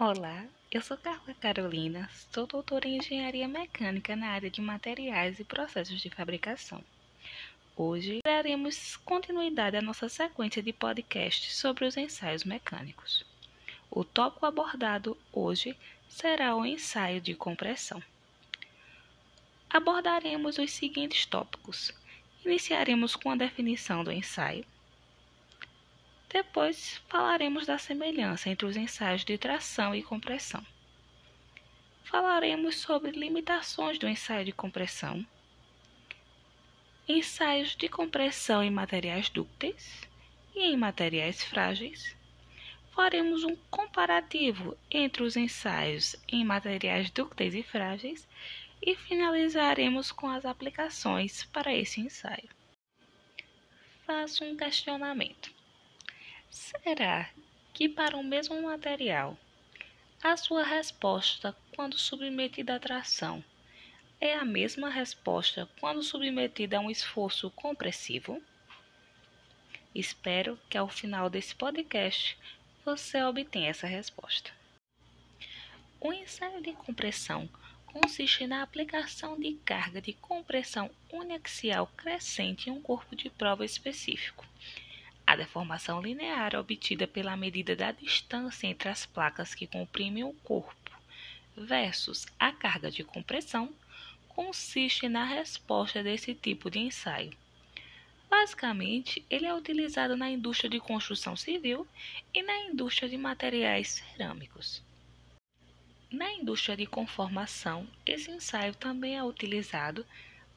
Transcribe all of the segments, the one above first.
Olá, eu sou Carla Carolina, sou doutora em Engenharia Mecânica na área de materiais e processos de fabricação. Hoje daremos continuidade à nossa sequência de podcasts sobre os ensaios mecânicos. O tópico abordado hoje será o ensaio de compressão. Abordaremos os seguintes tópicos. Iniciaremos com a definição do ensaio depois falaremos da semelhança entre os ensaios de tração e compressão. Falaremos sobre limitações do ensaio de compressão, ensaios de compressão em materiais dúcteis e em materiais frágeis. Faremos um comparativo entre os ensaios em materiais dúcteis e frágeis e finalizaremos com as aplicações para esse ensaio. Faço um questionamento. Será que para o mesmo material, a sua resposta quando submetida à tração é a mesma resposta quando submetida a um esforço compressivo? Espero que ao final desse podcast você obtenha essa resposta. O ensaio de compressão consiste na aplicação de carga de compressão uniaxial crescente em um corpo de prova específico a deformação linear obtida pela medida da distância entre as placas que comprimem o corpo versus a carga de compressão consiste na resposta desse tipo de ensaio. Basicamente, ele é utilizado na indústria de construção civil e na indústria de materiais cerâmicos. Na indústria de conformação, esse ensaio também é utilizado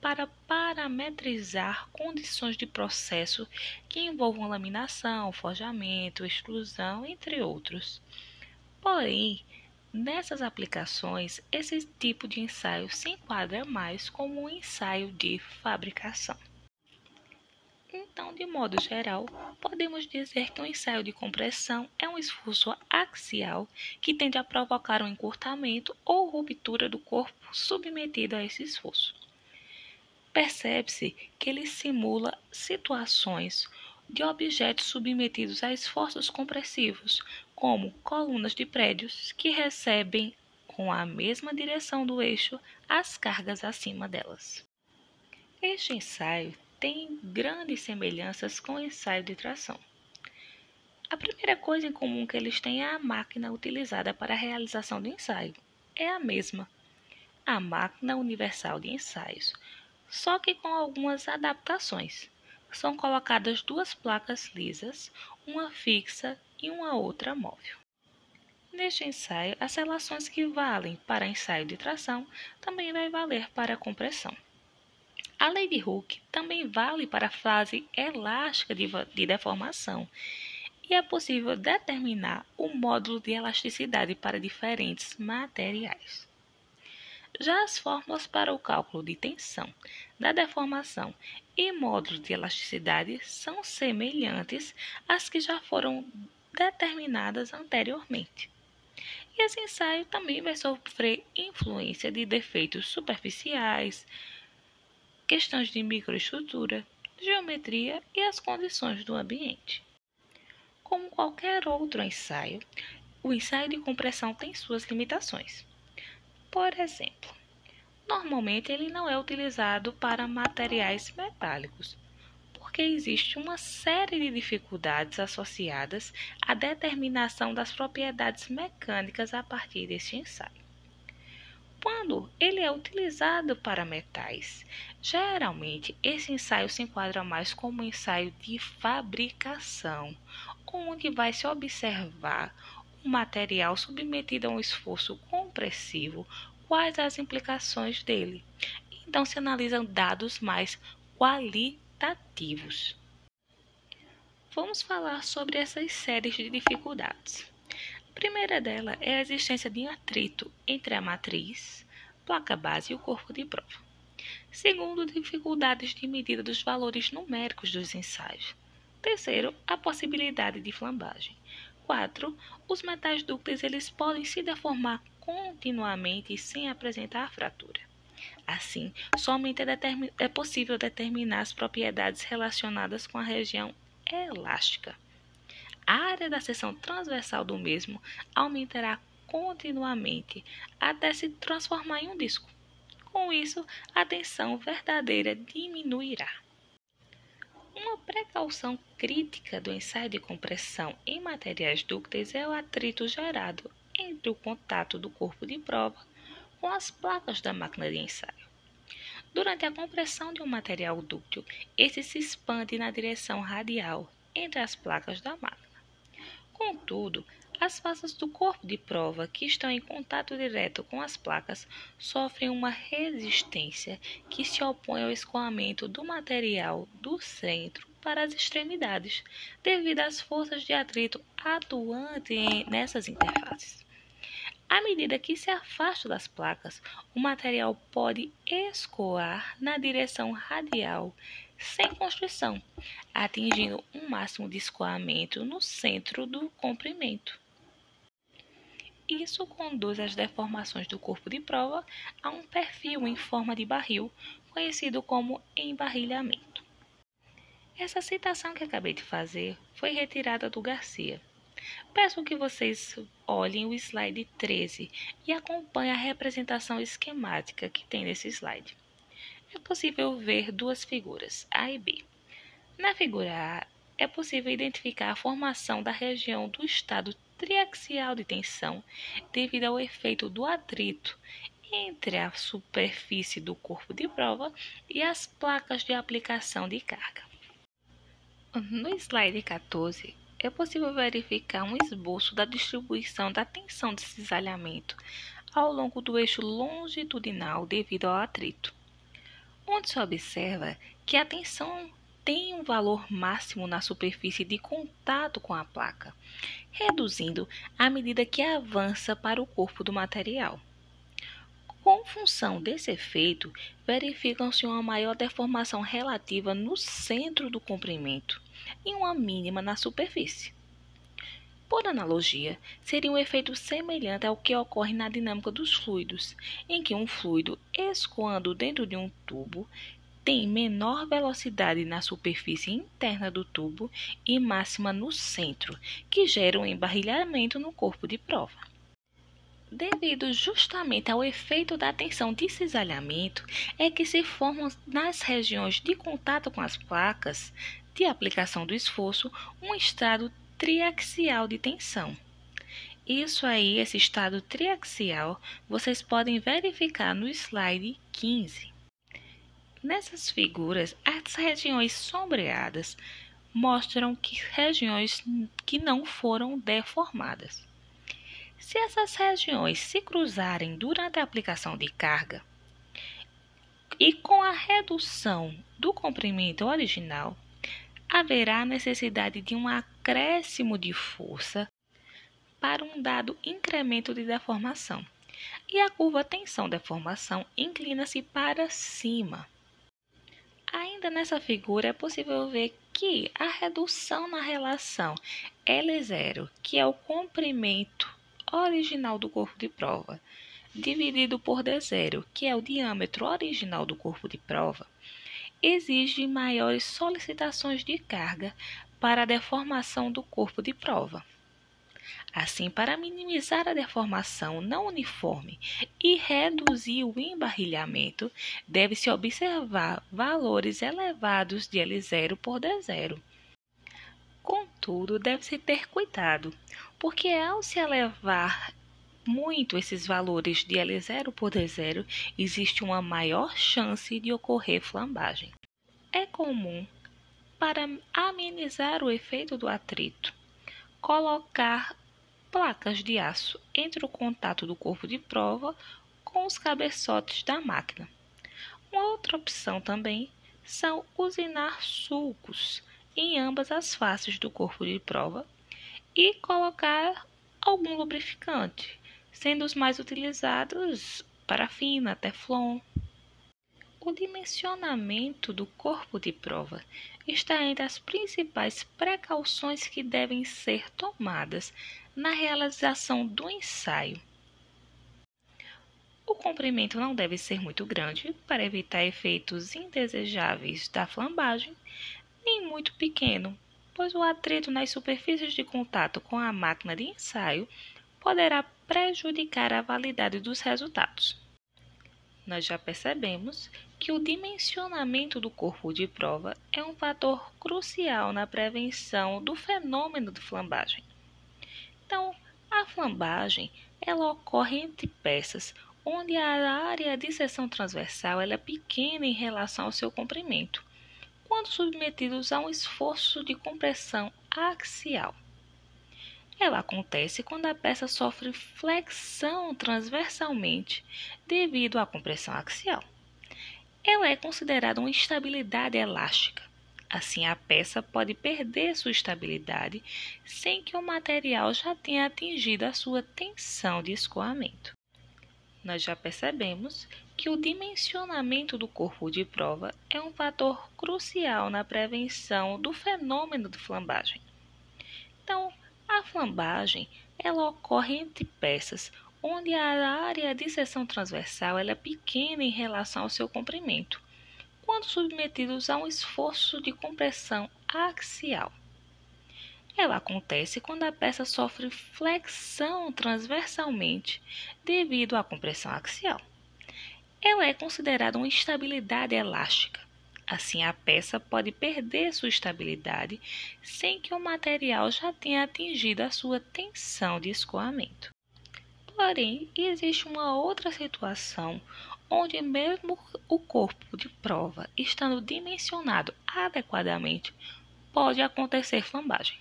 para parametrizar condições de processo que envolvam laminação, forjamento, extrusão, entre outros. Porém, nessas aplicações, esse tipo de ensaio se enquadra mais como um ensaio de fabricação. Então, de modo geral, podemos dizer que um ensaio de compressão é um esforço axial que tende a provocar um encurtamento ou ruptura do corpo submetido a esse esforço percebe-se que ele simula situações de objetos submetidos a esforços compressivos, como colunas de prédios que recebem com a mesma direção do eixo as cargas acima delas. Este ensaio tem grandes semelhanças com o ensaio de tração. A primeira coisa em comum que eles têm é a máquina utilizada para a realização do ensaio. É a mesma, a máquina universal de ensaios, só que com algumas adaptações. São colocadas duas placas lisas, uma fixa e uma outra móvel. Neste ensaio, as relações que valem para ensaio de tração também vai valer para compressão. A lei de Hooke também vale para a fase elástica de, de deformação e é possível determinar o módulo de elasticidade para diferentes materiais. Já as fórmulas para o cálculo de tensão, da deformação e módulos de elasticidade são semelhantes às que já foram determinadas anteriormente. E esse ensaio também vai sofrer influência de defeitos superficiais, questões de microestrutura, geometria e as condições do ambiente. Como qualquer outro ensaio, o ensaio de compressão tem suas limitações. Por exemplo, normalmente ele não é utilizado para materiais metálicos, porque existe uma série de dificuldades associadas à determinação das propriedades mecânicas a partir deste ensaio. Quando ele é utilizado para metais, geralmente esse ensaio se enquadra mais como um ensaio de fabricação, onde vai se observar o material submetido a um esforço compressivo, quais as implicações dele. Então se analisam dados mais qualitativos. Vamos falar sobre essas séries de dificuldades. A primeira dela é a existência de atrito entre a matriz, placa base e o corpo de prova. Segundo, dificuldades de medida dos valores numéricos dos ensaios. Terceiro, a possibilidade de flambagem. 4. Os metais dúcteis eles podem se deformar continuamente sem apresentar fratura. Assim, somente é, é possível determinar as propriedades relacionadas com a região elástica. A área da seção transversal do mesmo aumentará continuamente até se transformar em um disco. Com isso, a tensão verdadeira diminuirá. Uma precaução crítica do ensaio de compressão em materiais dúcteis é o atrito gerado entre o contato do corpo de prova com as placas da máquina de ensaio. Durante a compressão de um material dúctil, esse se expande na direção radial entre as placas da máquina. Contudo, as faces do corpo de prova que estão em contato direto com as placas sofrem uma resistência que se opõe ao escoamento do material do centro para as extremidades, devido às forças de atrito atuantes nessas interfaces. À medida que se afasta das placas, o material pode escoar na direção radial sem constrição, atingindo um máximo de escoamento no centro do comprimento. Isso conduz às deformações do corpo de prova a um perfil em forma de barril, conhecido como embarrilhamento. Essa citação que acabei de fazer foi retirada do Garcia. Peço que vocês olhem o slide 13 e acompanhem a representação esquemática que tem nesse slide. É possível ver duas figuras, A e B. Na figura A, é possível identificar a formação da região do estado triaxial de tensão devido ao efeito do atrito entre a superfície do corpo de prova e as placas de aplicação de carga. No slide 14, é possível verificar um esboço da distribuição da tensão de cisalhamento ao longo do eixo longitudinal devido ao atrito, onde se observa que a tensão tem um valor máximo na superfície de contato com a placa, reduzindo à medida que avança para o corpo do material. Com função desse efeito, verificam-se uma maior deformação relativa no centro do comprimento e uma mínima na superfície. Por analogia, seria um efeito semelhante ao que ocorre na dinâmica dos fluidos, em que um fluido escoando dentro de um tubo tem menor velocidade na superfície interna do tubo e máxima no centro, que gera um embarrilhamento no corpo de prova. Devido justamente ao efeito da tensão de cisalhamento, é que se formam nas regiões de contato com as placas de aplicação do esforço um estado triaxial de tensão. Isso aí, esse estado triaxial, vocês podem verificar no slide 15. Nessas figuras, as regiões sombreadas mostram que regiões que não foram deformadas. Se essas regiões se cruzarem durante a aplicação de carga e com a redução do comprimento original, haverá necessidade de um acréscimo de força para um dado incremento de deformação. E a curva tensão-deformação inclina-se para cima. Ainda nessa figura é possível ver que a redução na relação L0, que é o comprimento original do corpo de prova, dividido por D0, que é o diâmetro original do corpo de prova, exige maiores solicitações de carga para a deformação do corpo de prova. Assim, para minimizar a deformação não uniforme e reduzir o embarrilhamento, deve-se observar valores elevados de L0 por D0. Contudo, deve-se ter cuidado, porque ao se elevar muito esses valores de L0 por D0, existe uma maior chance de ocorrer flambagem. É comum, para amenizar o efeito do atrito, colocar placas de aço entre o contato do corpo de prova com os cabeçotes da máquina. Uma outra opção também são usinar sulcos em ambas as faces do corpo de prova e colocar algum lubrificante, sendo os mais utilizados parafina, teflon. O dimensionamento do corpo de prova está entre as principais precauções que devem ser tomadas na realização do ensaio. O comprimento não deve ser muito grande para evitar efeitos indesejáveis da flambagem, nem muito pequeno, pois o atrito nas superfícies de contato com a máquina de ensaio poderá prejudicar a validade dos resultados. Nós já percebemos que o dimensionamento do corpo de prova é um fator crucial na prevenção do fenômeno de flambagem. Então, a flambagem ela ocorre entre peças onde a área de seção transversal é pequena em relação ao seu comprimento, quando submetidos a um esforço de compressão axial. Ela acontece quando a peça sofre flexão transversalmente devido à compressão axial. Ela é considerada uma estabilidade elástica. Assim, a peça pode perder sua estabilidade sem que o material já tenha atingido a sua tensão de escoamento. Nós já percebemos que o dimensionamento do corpo de prova é um fator crucial na prevenção do fenômeno de flambagem. Então, a flambagem ela ocorre entre peças onde a área de seção transversal é pequena em relação ao seu comprimento, quando submetidos a um esforço de compressão axial. Ela acontece quando a peça sofre flexão transversalmente devido à compressão axial. Ela é considerada uma estabilidade elástica. Assim, a peça pode perder sua estabilidade sem que o material já tenha atingido a sua tensão de escoamento. Porém, existe uma outra situação onde, mesmo o corpo de prova estando dimensionado adequadamente, pode acontecer flambagem.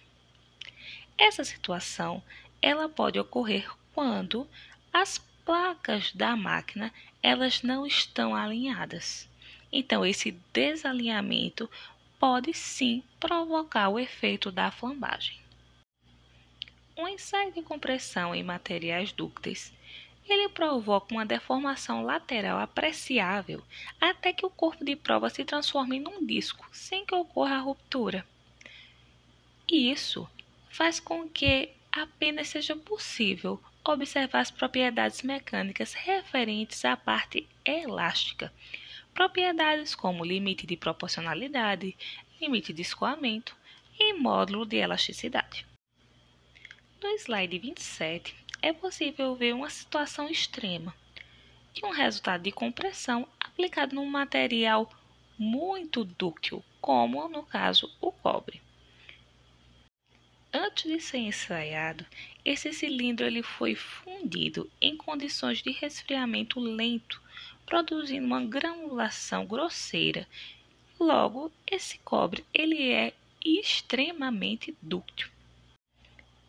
Essa situação ela pode ocorrer quando as placas da máquina elas não estão alinhadas. Então, esse desalinhamento pode sim provocar o efeito da flambagem. Um ensaio de compressão em materiais dúcteis ele provoca uma deformação lateral apreciável até que o corpo de prova se transforme num disco, sem que ocorra a ruptura. Isso faz com que apenas seja possível observar as propriedades mecânicas referentes à parte elástica, propriedades como limite de proporcionalidade, limite de escoamento e módulo de elasticidade. No slide 27, é possível ver uma situação extrema de um resultado de compressão aplicado num material muito dúctil, como no caso o cobre. Antes de ser ensaiado, esse cilindro ele foi fundido em condições de resfriamento lento produzindo uma granulação grosseira. Logo, esse cobre ele é extremamente dúctil.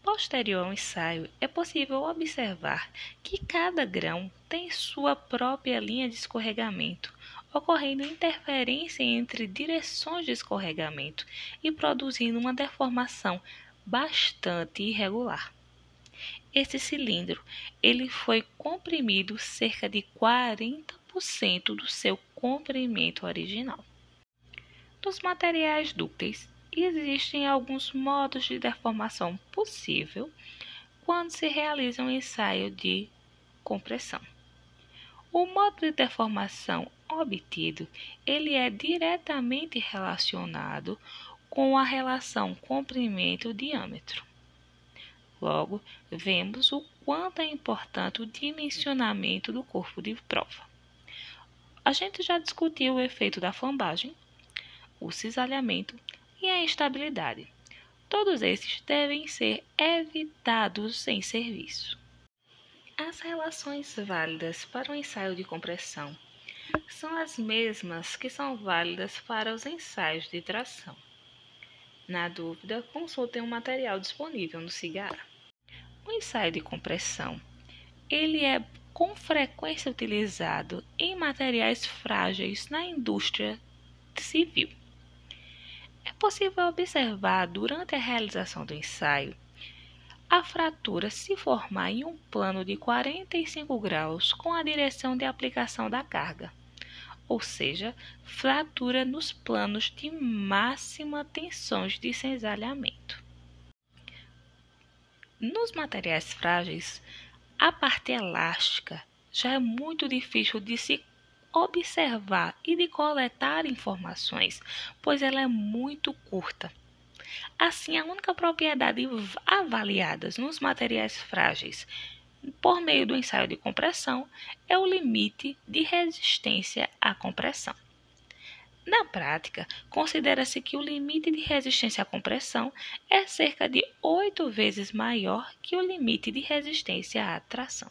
Posterior ao ensaio, é possível observar que cada grão tem sua própria linha de escorregamento, ocorrendo interferência entre direções de escorregamento e produzindo uma deformação bastante irregular. Esse cilindro ele foi comprimido cerca de 40 100% do seu comprimento original. Nos materiais dúcteis, existem alguns modos de deformação possível quando se realiza um ensaio de compressão. O modo de deformação obtido, ele é diretamente relacionado com a relação comprimento-diâmetro. Logo, vemos o quanto é importante o dimensionamento do corpo de prova. A gente já discutiu o efeito da flambagem, o cisalhamento e a instabilidade. Todos esses devem ser evitados em serviço. As relações válidas para o ensaio de compressão são as mesmas que são válidas para os ensaios de tração. Na dúvida, consultem o material disponível no cigarro. O ensaio de compressão ele é com frequência utilizado em materiais frágeis na indústria civil. É possível observar durante a realização do ensaio a fratura se formar em um plano de 45 graus com a direção de aplicação da carga, ou seja, fratura nos planos de máxima tensões de cisalhamento. Nos materiais frágeis, a parte elástica já é muito difícil de se observar e de coletar informações, pois ela é muito curta. Assim, a única propriedade avaliada nos materiais frágeis por meio do ensaio de compressão é o limite de resistência à compressão. Na prática, considera-se que o limite de resistência à compressão é cerca de oito vezes maior que o limite de resistência à tração.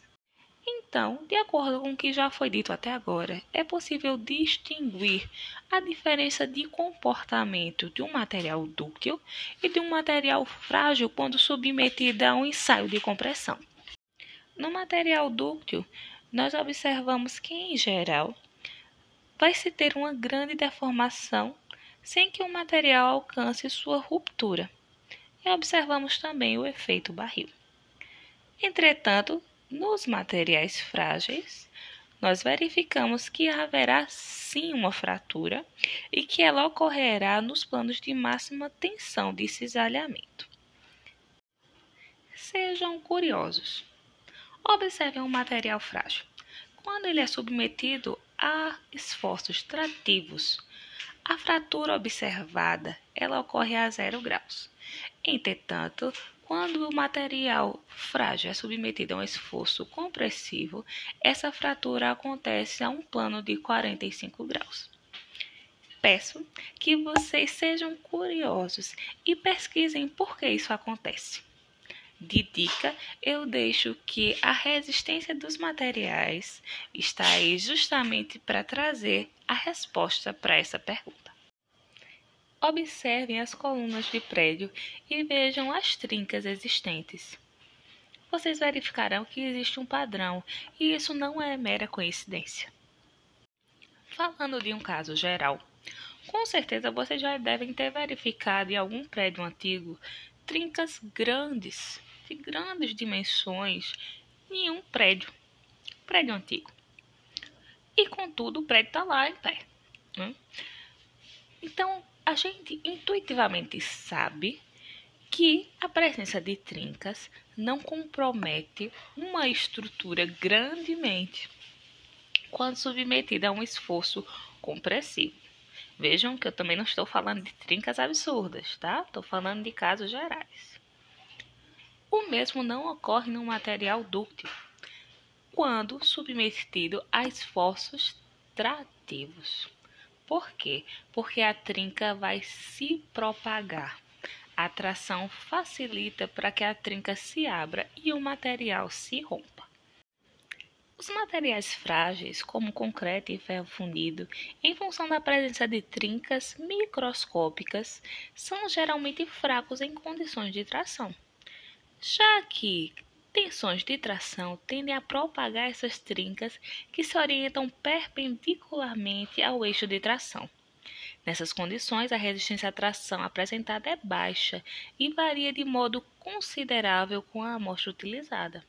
Então, de acordo com o que já foi dito até agora, é possível distinguir a diferença de comportamento de um material dúctil e de um material frágil quando submetido a um ensaio de compressão. No material dúctil, nós observamos que, em geral, vai se ter uma grande deformação sem que o material alcance sua ruptura. E observamos também o efeito barril. Entretanto, nos materiais frágeis, nós verificamos que haverá sim uma fratura e que ela ocorrerá nos planos de máxima tensão de cisalhamento. Sejam curiosos. Observem um material frágil. Quando ele é submetido a esforços trativos, a fratura observada ela ocorre a zero graus. Entretanto, quando o material frágil é submetido a um esforço compressivo, essa fratura acontece a um plano de 45 graus. Peço que vocês sejam curiosos e pesquisem por que isso acontece. De dica, eu deixo que a resistência dos materiais está aí justamente para trazer a resposta para essa pergunta. Observem as colunas de prédio e vejam as trincas existentes. Vocês verificarão que existe um padrão e isso não é mera coincidência. Falando de um caso geral, com certeza vocês já devem ter verificado em algum prédio antigo trincas grandes de grandes dimensões em um prédio, prédio antigo. E contudo, o prédio está lá em pé. Né? A gente intuitivamente sabe que a presença de trincas não compromete uma estrutura grandemente quando submetida a um esforço compressivo. Vejam que eu também não estou falando de trincas absurdas, tá? Estou falando de casos gerais. O mesmo não ocorre no material dúctil, quando submetido a esforços trativos. Por quê? Porque a trinca vai se propagar. A tração facilita para que a trinca se abra e o material se rompa. Os materiais frágeis, como concreto e ferro fundido, em função da presença de trincas microscópicas, são geralmente fracos em condições de tração já que tensões de tração tendem a propagar essas trincas que se orientam perpendicularmente ao eixo de tração. Nessas condições, a resistência à tração apresentada é baixa e varia de modo considerável com a amostra utilizada.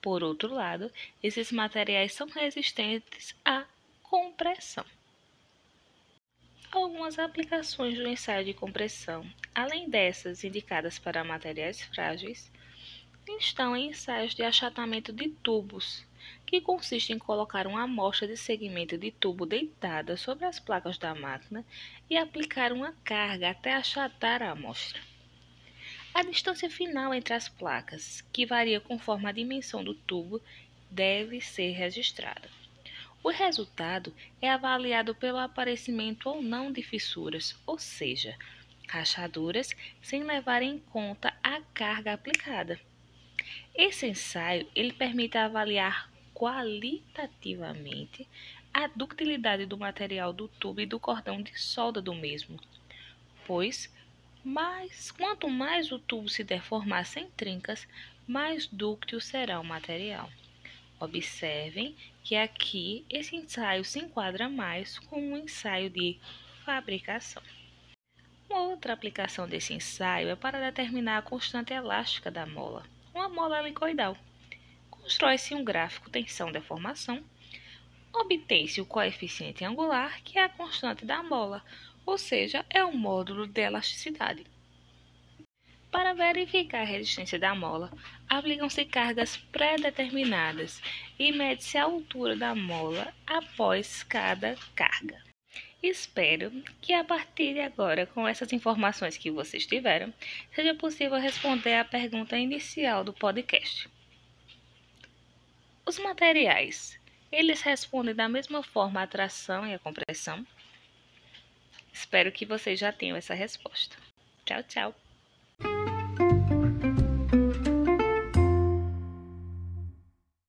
Por outro lado, esses materiais são resistentes à compressão. Algumas aplicações do ensaio de compressão, além dessas indicadas para materiais frágeis, estão em ensaios de achatamento de tubos, que consiste em colocar uma amostra de segmento de tubo deitada sobre as placas da máquina e aplicar uma carga até achatar a amostra. A distância final entre as placas, que varia conforme a dimensão do tubo, deve ser registrada. O resultado é avaliado pelo aparecimento ou não de fissuras, ou seja, rachaduras, sem levar em conta a carga aplicada. Esse ensaio ele permite avaliar qualitativamente a ductilidade do material do tubo e do cordão de solda do mesmo, pois mais, quanto mais o tubo se deformar sem trincas, mais dúctil será o material. Observem que aqui esse ensaio se enquadra mais com um ensaio de fabricação. Uma outra aplicação desse ensaio é para determinar a constante elástica da mola, uma mola helicoidal. Constrói-se um gráfico tensão-deformação, obtém-se o coeficiente angular, que é a constante da mola, ou seja, é o módulo de elasticidade. Para verificar a resistência da mola, aplicam-se cargas pré-determinadas e mede-se a altura da mola após cada carga. Espero que a partir de agora, com essas informações que vocês tiveram, seja possível responder à pergunta inicial do podcast. Os materiais, eles respondem da mesma forma a atração e a compressão? Espero que vocês já tenham essa resposta. Tchau, tchau!